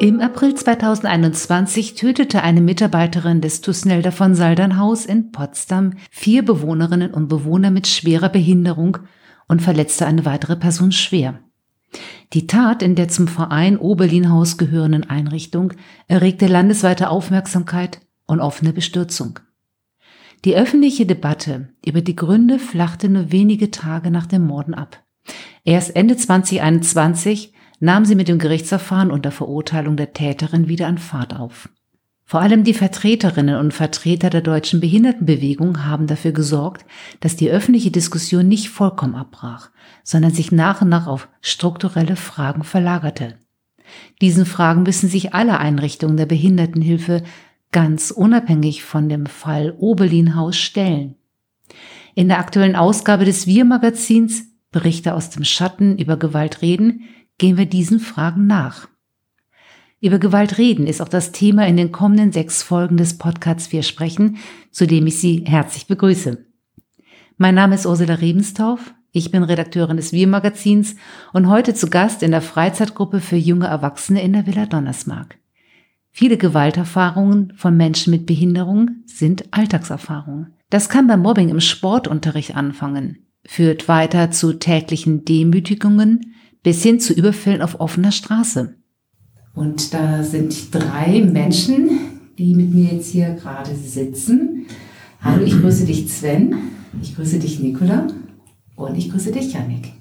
Im April 2021 tötete eine Mitarbeiterin des Tusnelder von Saldernhaus in Potsdam vier Bewohnerinnen und Bewohner mit schwerer Behinderung und verletzte eine weitere Person schwer. Die Tat in der zum Verein Oberlinhaus gehörenden Einrichtung erregte landesweite Aufmerksamkeit und offene Bestürzung. Die öffentliche Debatte über die Gründe flachte nur wenige Tage nach dem Morden ab. Erst Ende 2021 nahm sie mit dem Gerichtsverfahren unter Verurteilung der Täterin wieder an Fahrt auf. Vor allem die Vertreterinnen und Vertreter der deutschen Behindertenbewegung haben dafür gesorgt, dass die öffentliche Diskussion nicht vollkommen abbrach, sondern sich nach und nach auf strukturelle Fragen verlagerte. Diesen Fragen müssen sich alle Einrichtungen der Behindertenhilfe ganz unabhängig von dem Fall Oberlinhaus stellen. In der aktuellen Ausgabe des Wir-Magazins Berichte aus dem Schatten über Gewalt reden gehen wir diesen Fragen nach. Über Gewalt reden ist auch das Thema in den kommenden sechs Folgen des Podcasts Wir sprechen, zu dem ich Sie herzlich begrüße. Mein Name ist Ursula Rebenstauf. Ich bin Redakteurin des Wir-Magazins und heute zu Gast in der Freizeitgruppe für junge Erwachsene in der Villa Donnersmark. Viele Gewalterfahrungen von Menschen mit Behinderung sind Alltagserfahrungen. Das kann beim Mobbing im Sportunterricht anfangen, führt weiter zu täglichen Demütigungen, bis hin zu Überfällen auf offener Straße. Und da sind drei Menschen, die mit mir jetzt hier gerade sitzen. Hallo, ich grüße dich Sven, ich grüße dich Nicola und ich grüße dich Janik.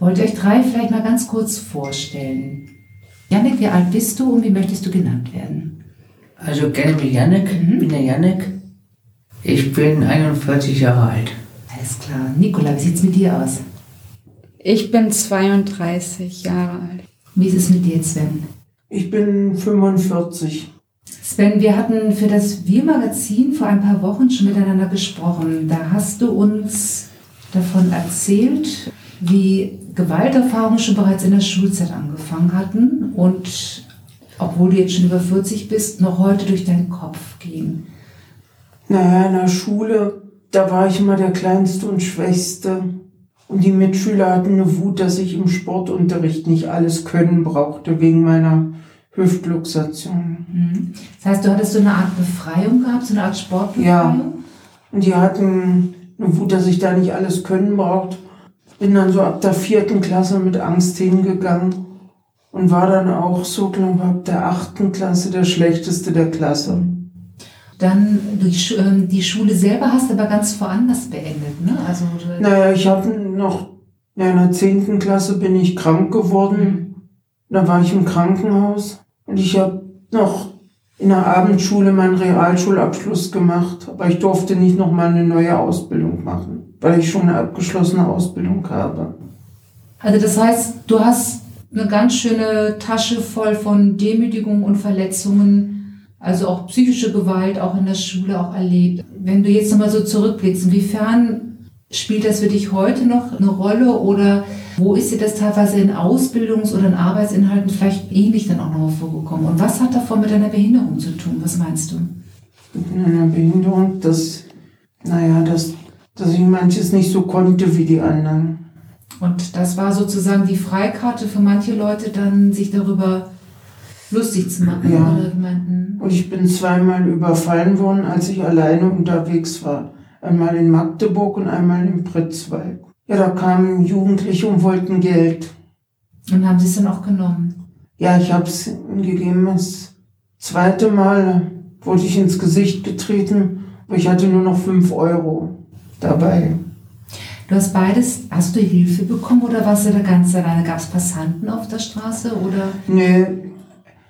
Wollt ihr euch drei vielleicht mal ganz kurz vorstellen? Janik, wie alt bist du und wie möchtest du genannt werden? Also kenne mich Janik, mhm. bin der Janik. Ich bin 41 Jahre alt. Alles klar. Nicola, wie sieht es mit dir aus? Ich bin 32 Jahre alt. Wie ist es mit dir, Sven? Ich bin 45. Sven, wir hatten für das Wir-Magazin vor ein paar Wochen schon miteinander gesprochen. Da hast du uns davon erzählt, wie Gewalterfahrungen schon bereits in der Schulzeit angefangen hatten und obwohl du jetzt schon über 40 bist, noch heute durch deinen Kopf gehen. Naja, in der Schule, da war ich immer der Kleinste und Schwächste. Und die Mitschüler hatten eine Wut, dass ich im Sportunterricht nicht alles können brauchte, wegen meiner Hüftluxation. Mhm. Das heißt, du hattest so eine Art Befreiung gehabt, so eine Art Sportbefreiung? Ja. Und die hatten eine Wut, dass ich da nicht alles können brauchte. Bin dann so ab der vierten Klasse mit Angst hingegangen und war dann auch so, glaube ich, ab der achten Klasse der schlechteste der Klasse. Dann die, ähm, die Schule selber hast du aber ganz woanders beendet, ne? Also, naja, ich habe noch, in der zehnten Klasse bin ich krank geworden. Mhm. Da war ich im Krankenhaus und ich habe noch in der Abendschule meinen Realschulabschluss gemacht, aber ich durfte nicht noch mal eine neue Ausbildung machen, weil ich schon eine abgeschlossene Ausbildung habe. Also das heißt, du hast eine ganz schöne Tasche voll von Demütigungen und Verletzungen also auch psychische Gewalt auch in der Schule auch erlebt. Wenn du jetzt nochmal so zurückblickst, inwiefern spielt das für dich heute noch eine Rolle oder wo ist dir das teilweise in Ausbildungs- oder in Arbeitsinhalten vielleicht ähnlich dann auch noch vorgekommen? Und was hat davon mit deiner Behinderung zu tun? Was meinst du? Mit einer Behinderung, dass, naja, dass, dass ich manches nicht so konnte wie die anderen. Und das war sozusagen die Freikarte für manche Leute, dann sich darüber lustig zu machen. Ja. Hm. Und ich bin zweimal überfallen worden, als ich alleine unterwegs war. Einmal in Magdeburg und einmal in Pritzwalk. Ja, da kamen Jugendliche und wollten Geld. Und haben sie es dann auch genommen? Ja, ich habe es gegeben. Das zweite Mal wurde ich ins Gesicht getreten, aber ich hatte nur noch fünf Euro dabei. Du hast beides, hast du Hilfe bekommen oder warst du da ganz alleine? Gab es Passanten auf der Straße oder? Nee,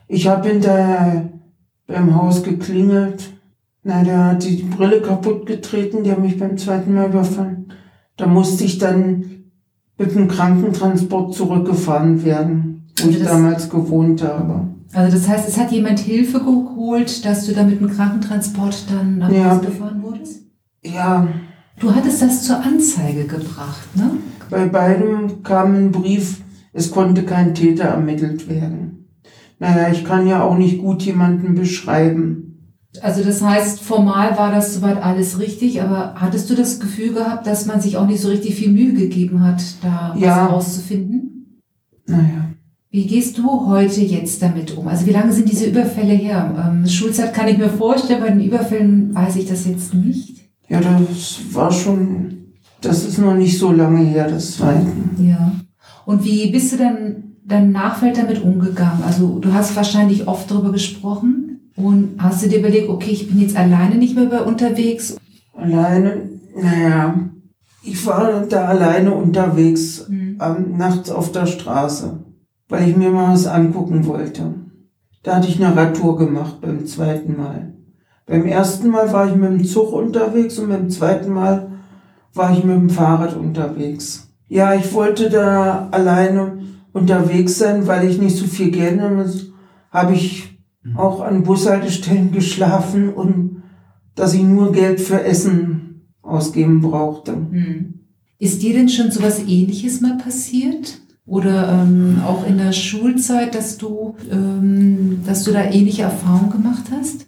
ich habe hinterher beim Haus geklingelt. Na, der hat die Brille kaputt getreten, die haben mich beim zweiten Mal überfallen. Da musste ich dann mit dem Krankentransport zurückgefahren werden, wo also ich damals gewohnt habe. Also das heißt, es hat jemand Hilfe geholt, dass du da mit dem Krankentransport dann nach ja. Hause gefahren wurdest? Ja. Du hattest das zur Anzeige gebracht, ne? Bei beidem kam ein Brief, es konnte kein Täter ermittelt werden naja, ich kann ja auch nicht gut jemanden beschreiben. Also das heißt, formal war das soweit alles richtig, aber hattest du das Gefühl gehabt, dass man sich auch nicht so richtig viel Mühe gegeben hat, da ja. was rauszufinden? Naja. Wie gehst du heute jetzt damit um? Also wie lange sind diese Überfälle her? Ähm, Schulzeit kann ich mir vorstellen, bei den Überfällen weiß ich das jetzt nicht. Ja, das war schon, das ist noch nicht so lange her, das zweite. Ja. Und wie bist du dann dein Nachfeld damit umgegangen? Also du hast wahrscheinlich oft darüber gesprochen und hast du dir überlegt, okay, ich bin jetzt alleine nicht mehr unterwegs? Alleine, naja, ich war da alleine unterwegs, Mhm. nachts auf der Straße, weil ich mir mal was angucken wollte. Da hatte ich eine Radtour gemacht beim zweiten Mal. Beim ersten Mal war ich mit dem Zug unterwegs und beim zweiten Mal war ich mit dem Fahrrad unterwegs. Ja, ich wollte da alleine unterwegs sein, weil ich nicht so viel Geld habe. Habe ich auch an Bushaltestellen geschlafen und dass ich nur Geld für Essen ausgeben brauchte. Hm. Ist dir denn schon sowas ähnliches mal passiert? Oder ähm, auch in der Schulzeit, dass du, ähm, dass du da ähnliche Erfahrungen gemacht hast?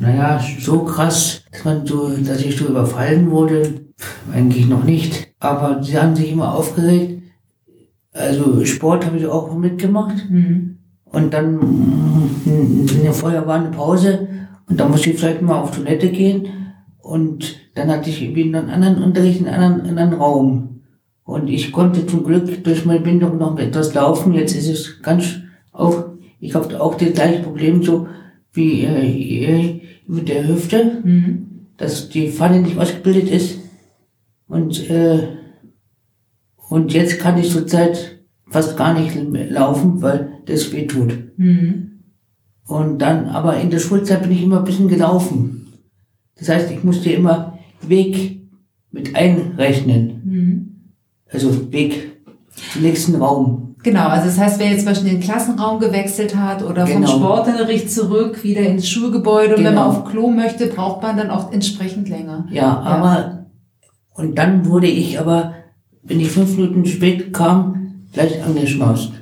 Naja, so krass, dass, man so, dass ich so überfallen wurde, eigentlich noch nicht. Aber sie haben sich immer aufgeregt. Also Sport habe ich auch mitgemacht. Hm. Und dann in der vorher war eine Pause und da musste ich vielleicht mal auf Toilette gehen. Und dann hatte ich irgendwie einen anderen Unterricht in einem anderen, in einem Raum. Und ich konnte zum Glück durch meine Bindung noch etwas laufen. Jetzt ist es ganz auch, ich habe auch das gleiche Problem so wie äh, mit der Hüfte, Hm. dass die Pfanne nicht ausgebildet ist. Und, äh, und jetzt kann ich zurzeit fast gar nicht mehr laufen, weil das weh tut. Hm. Und dann, aber in der Schulzeit bin ich immer ein bisschen gelaufen. Das heißt, ich musste immer Weg mit einrechnen. Hm. Also Weg zum nächsten Raum. Genau, also das heißt, wer jetzt zum Beispiel den Klassenraum gewechselt hat oder vom Genau. Sportunterricht zurück wieder ins Schulgebäude und wenn man Genau. auf Klo möchte, braucht man dann auch entsprechend länger. Ja, aber, und dann wurde ich aber, wenn ich fünf Minuten spät kam, gleich angeschmaust.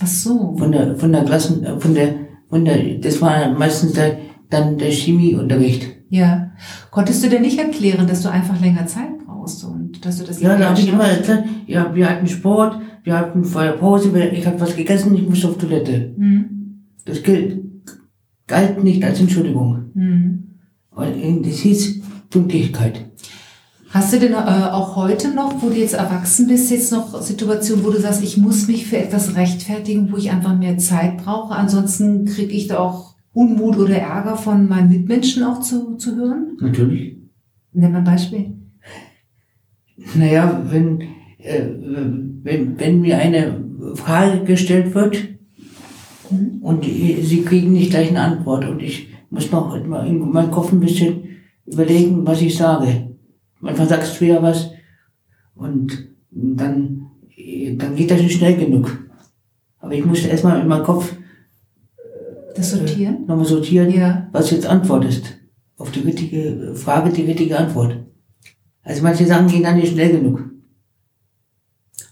Ach so. Von der, von der Klassen, äh, von der, von der, das war meistens der, dann der Chemieunterricht. Ja. Konntest du dir nicht erklären, dass du einfach länger Zeit brauchst und dass du das Ja, da habe ich immer erzählt, ja, wir hatten Sport, wir hatten vorher Pause, ich habe was gegessen, ich musste auf Toilette. Hm. Das gilt, galt nicht als Entschuldigung. Hm. Und das hieß Pünktlichkeit. Hast du denn äh, auch heute noch, wo du jetzt erwachsen bist, jetzt noch Situationen, wo du sagst, ich muss mich für etwas rechtfertigen, wo ich einfach mehr Zeit brauche? Ansonsten kriege ich da auch Unmut oder Ärger von meinen Mitmenschen auch zu, zu hören? Natürlich. Nenn mal ein Beispiel. Naja, wenn, äh, wenn, wenn mir eine Frage gestellt wird Mhm. und die- sie kriegen nicht gleich eine Antwort und ich muss noch in meinem Kopf ein bisschen überlegen, was ich sage. Manchmal sagst du ja was und dann, dann geht das nicht schnell genug. Aber ich musste erstmal in meinem Kopf Das Sortieren? nochmal sortieren, Ja. was jetzt Antwort ist. Auf die richtige Frage die richtige Antwort. Also manche Sachen gehen dann nicht schnell genug.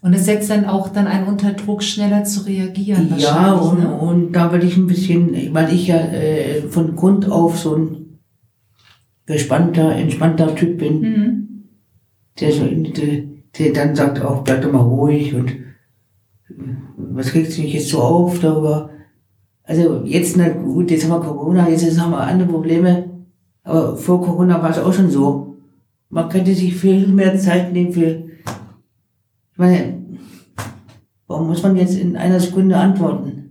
Und es setzt dann auch dann einen unter Druck, schneller zu reagieren. Ja, und, ne? und da will ich ein bisschen, weil ich ja äh, von Grund auf so ein gespannter, entspannter Typ bin, Mhm. Der, so, der, der dann sagt auch, bleib doch mal ruhig und was regst du dich jetzt so auf darüber? Also jetzt, na gut, jetzt haben wir Corona, jetzt haben wir andere Probleme, aber vor Corona war es auch schon so. Man könnte sich viel mehr Zeit nehmen für, ich meine, warum muss man jetzt in einer Sekunde antworten?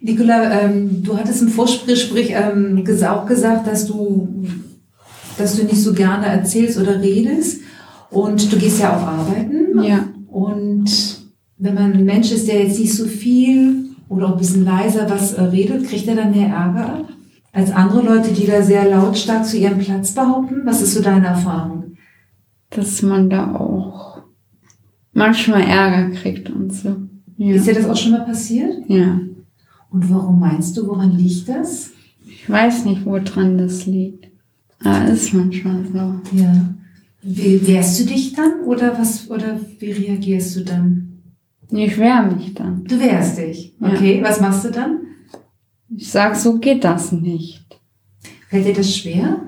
Nicola, ähm, du hattest im Vorgespräch ähm, auch gesagt, dass du, dass du nicht so gerne erzählst oder redest. Und du gehst ja auch arbeiten. Ja. Und wenn man ein Mensch ist, der jetzt nicht so viel oder auch ein bisschen leiser was äh, redet, kriegt er dann mehr Ärger ab? Als andere Leute, die da sehr lautstark zu ihrem Platz behaupten? Was ist so deine Erfahrung? Dass man da auch manchmal Ärger kriegt und so. Ja. Ist dir das auch schon mal passiert? ja. Und warum meinst du, woran liegt das? Ich weiß nicht, woran das liegt. Aber ist manchmal so. Ja. Wie, wehrst du dich dann oder was oder wie reagierst du dann? Ich wehre mich dann. Du wehrst dich. Ja. Okay, was machst du dann? Ich sag, so geht das nicht. Fällt dir das schwer?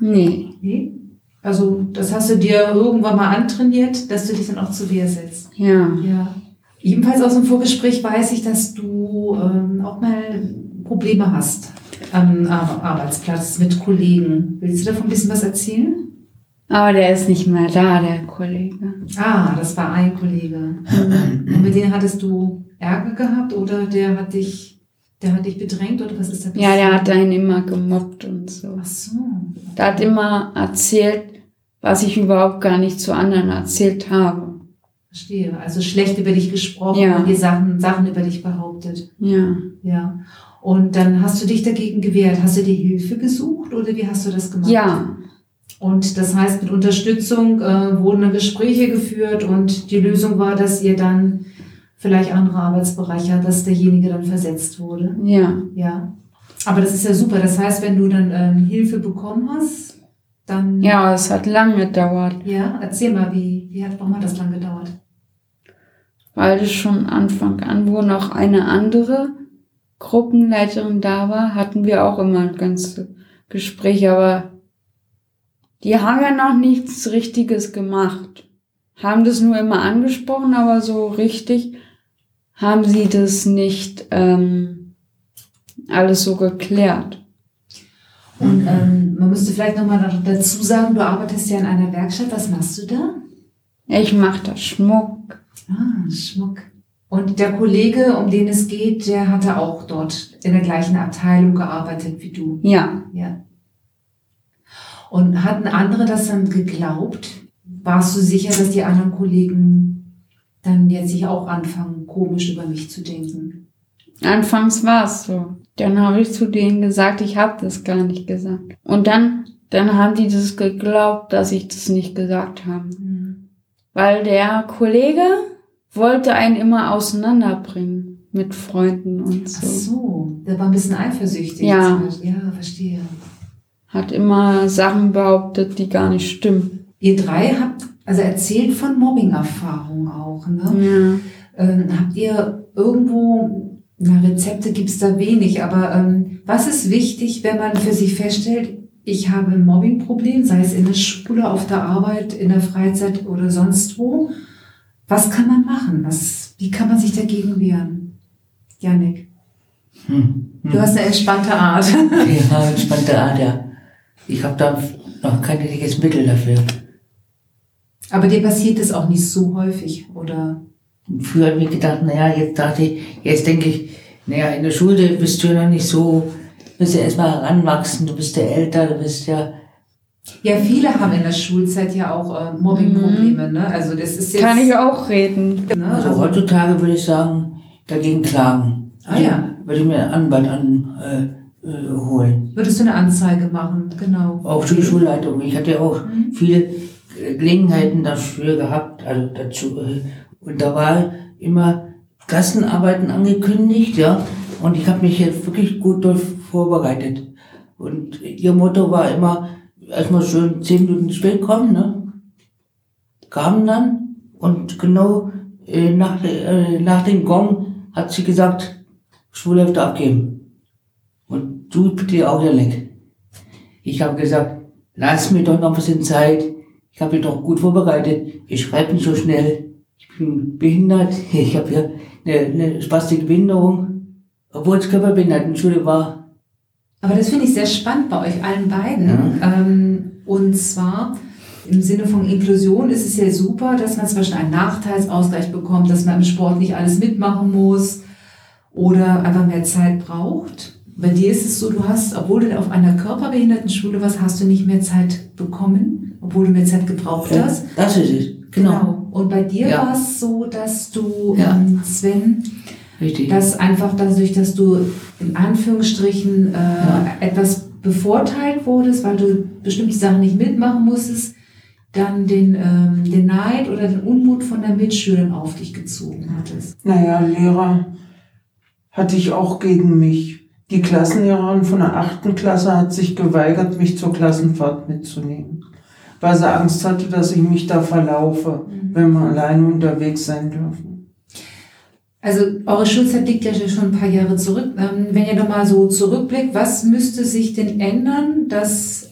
Nee. Nee. Also, das hast du dir irgendwann mal antrainiert, dass du dich dann auch zu Wehr setzt. Ja. Ja. Ebenfalls aus dem Vorgespräch weiß ich, dass du ähm, auch mal Probleme hast am Ar- Arbeitsplatz mit Kollegen. Willst du davon ein bisschen was erzählen? Aber der ist nicht mehr da, der Kollege. Ah, das war ein Kollege. Und mit dem hattest du Ärger gehabt oder der hat dich, der hat dich bedrängt oder was ist da Ja, der hat einen immer gemobbt und so. Ach so. Der hat immer erzählt, was ich überhaupt gar nicht zu anderen erzählt habe. Verstehe. Also schlecht über dich gesprochen Ja. und die Sachen, Sachen über dich behauptet. Ja. Ja. Und dann hast du dich dagegen gewehrt. Hast du dir Hilfe gesucht oder wie hast du das gemacht? Ja. Und das heißt, mit Unterstützung äh, wurden dann Gespräche geführt und die Lösung war, dass ihr dann vielleicht andere Arbeitsbereiche hat, dass derjenige dann versetzt wurde. Ja. Ja. Aber das ist ja super. Das heißt, wenn du dann ähm, Hilfe bekommen hast, dann. Ja, es hat lange gedauert, Ja, erzähl mal, wie, wie hat, warum hat das lang gedauert? weil es schon Anfang an, wo noch eine andere Gruppenleiterin da war, hatten wir auch immer ein ganzes Gespräch, aber die haben ja noch nichts Richtiges gemacht. Haben das nur immer angesprochen, aber so richtig haben sie das nicht ähm, alles so geklärt. Und ähm, man müsste vielleicht nochmal dazu sagen, du arbeitest ja in einer Werkstatt. Was machst du da? Ich mach da Schmuck. Ah, Schmuck. Und der Kollege, um den es geht, der hatte auch dort in der gleichen Abteilung gearbeitet wie du. Ja, Ja. Und hatten andere das dann geglaubt? Warst du sicher, dass die anderen Kollegen dann jetzt sich auch anfangen, komisch über mich zu denken? anfangs war es so. Dann habe ich zu denen gesagt, ich habe das gar nicht gesagt. Und dann, dann haben die das geglaubt, dass ich das nicht gesagt habe. Weil der Kollege wollte einen immer auseinanderbringen mit Freunden und Ach so. so, der war ein bisschen eifersüchtig. Ja. Ja, verstehe. Hat immer Sachen behauptet, die gar nicht stimmen. Ihr drei habt also erzählt von Mobbing-Erfahrungen auch, ne? Ja. Ähm, habt ihr irgendwo, na, Rezepte gibt's da wenig, aber ähm, was ist wichtig, wenn man für sich feststellt, ich habe ein Mobbing-Problem, sei es in der Schule, auf der Arbeit, in der Freizeit oder sonst wo? Was kann man machen? Was, wie kann man sich dagegen wehren? Janik, Hm. du hast eine entspannte Art. Ja, entspannte Art, ja. Ich habe da noch kein richtiges Mittel dafür. Aber dir passiert es auch nicht so häufig, oder? Früher habe ich gedacht, naja, jetzt dachte ich, jetzt denke ich, naja, in der Schule bist du ja noch nicht so, bist ja erstmal heranwachsen, du bist ja älter, du bist ja, Ja, viele haben in der Schulzeit ja auch äh, Mobbing-Probleme, ne? Also das ist jetzt... Kann ich auch reden. Ne? also Also, heutzutage würde ich sagen, dagegen klagen. Ah, ja. Würde ich mir einen Anwalt an, äh, äh, holen. würdest du eine Anzeige machen, genau. Auch für die Schulleitung. Ich hatte ja auch viele äh, Gelegenheiten dafür gehabt, also dazu. äh, Und da war immer Klassenarbeiten angekündigt, ja. Und ich habe mich jetzt wirklich gut darauf vorbereitet. Und ihr Motto war immer, erstmal schön zehn Minuten spät kommen, ne? Kamen dann und genau äh, nach, äh, nach dem Gong hat sie gesagt, Schulhälfte abgeben. Und du bitte auch hier weg. Ich habe gesagt, lass mir doch noch ein bisschen Zeit. Ich habe mich doch gut vorbereitet. Ich schreibe nicht so schnell. Ich bin behindert. Ich habe ja eine, eine spastische Behinderung. Obwohl es Körperbehindertenschule war. Aber das finde ich sehr spannend bei euch allen beiden. Ähm, und zwar im Sinne von Inklusion ist es ja super, dass man zum Beispiel einen Nachteilsausgleich bekommt, dass man im Sport nicht alles mitmachen muss oder einfach mehr Zeit braucht. Bei dir ist es so, du hast, obwohl du auf einer Körperbehindertenschule warst, hast du nicht mehr Zeit bekommen, obwohl du mehr Zeit gebraucht hast. Das ist es. Genau. Und bei dir Ja. war es so, dass du, Ja. ähm, Sven, Richtig. dass einfach dadurch, dass du in Anführungsstrichen äh, etwas bevorteilt wurdest, weil du bestimmte Sachen nicht mitmachen musstest, dann den, ähm, den Neid oder den Unmut von der Mitschülern auf dich gezogen hattest. Naja, Lehrer hatte ich auch gegen mich. Die Klassenlehrerin von der achten Klasse hat sich geweigert, mich zur Klassenfahrt mitzunehmen, weil sie Angst hatte, dass ich mich da verlaufe, wenn wir alleine unterwegs sein dürfen. Also eure Schulzeit liegt ja schon ein paar Jahre zurück. Ähm, wenn ihr nochmal so zurückblickt, was müsste sich denn ändern, dass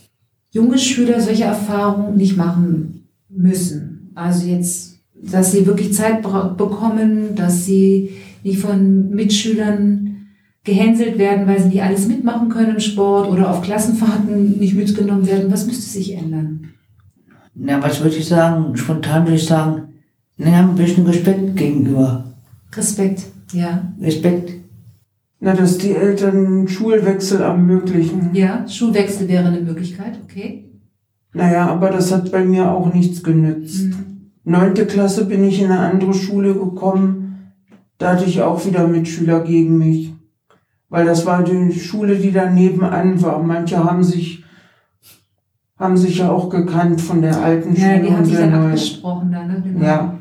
junge Schüler solche Erfahrungen nicht machen müssen? Also jetzt dass sie wirklich Zeit bekommen, dass sie nicht von Mitschülern gehänselt werden, weil sie nicht alles mitmachen können im Sport oder auf Klassenfahrten nicht mitgenommen werden. Was müsste sich ändern? Na, was würde ich sagen? Spontan würde ich sagen, naja, ein bisschen Respekt gegenüber. Respekt, ja. Respekt. Na, dass die Eltern Schulwechsel ermöglichen. Ja, Schulwechsel wäre eine Möglichkeit, okay. Naja, aber das hat bei mir auch nichts genützt. Mhm. Neunte Klasse bin ich in eine andere Schule gekommen. Da hatte ich auch wieder Mitschüler gegen mich. Weil das war die Schule, die da nebenan war. Manche haben sich, haben sich ja auch gekannt von der alten Schule. Ja, die haben sich dann neuen. abgesprochen da, ne? Genau. Ja.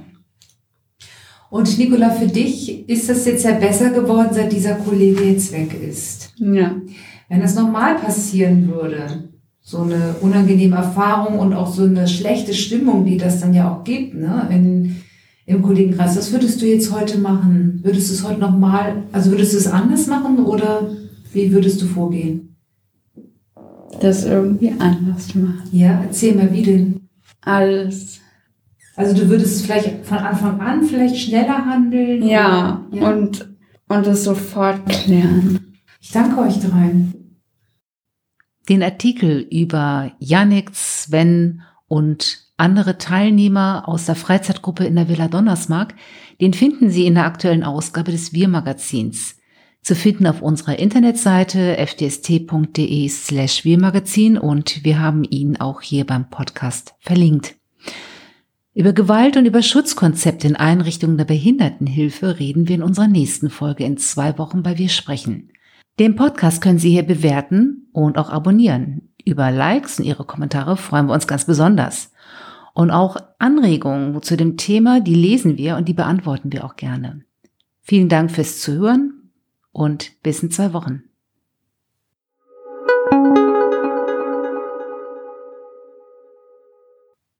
Und Nicola, für dich ist das jetzt ja besser geworden, seit dieser Kollege jetzt weg ist. Ja. Wenn das normal passieren würde, so eine unangenehme Erfahrung und auch so eine schlechte Stimmung, die das dann ja auch gibt, ne, in, im Kollegenkreis. Was würdest du jetzt heute machen? Würdest du es heute nochmal, also würdest du es anders machen oder wie würdest du vorgehen? Das irgendwie anders machen. Ja, erzähl mal, wie denn? Alles. Also du würdest vielleicht von Anfang an vielleicht schneller handeln? Ja, ja? und, und es sofort klären. Ich danke euch dreien. Den Artikel über Janik, Sven und andere Teilnehmer aus der Freizeitgruppe in der Villa Donnersmark, den finden Sie in der aktuellen Ausgabe des Wir-Magazins. Zu finden auf unserer Internetseite fdst.de slash Wir-Magazin und wir haben ihn auch hier beim Podcast verlinkt. Über Gewalt und über Schutzkonzepte in Einrichtungen der Behindertenhilfe reden wir in unserer nächsten Folge in zwei Wochen bei Wir sprechen. Den Podcast können Sie hier bewerten und auch abonnieren. Über Likes und Ihre Kommentare freuen wir uns ganz besonders. Und auch Anregungen zu dem Thema, die lesen wir und die beantworten wir auch gerne. Vielen Dank fürs Zuhören und bis in zwei Wochen.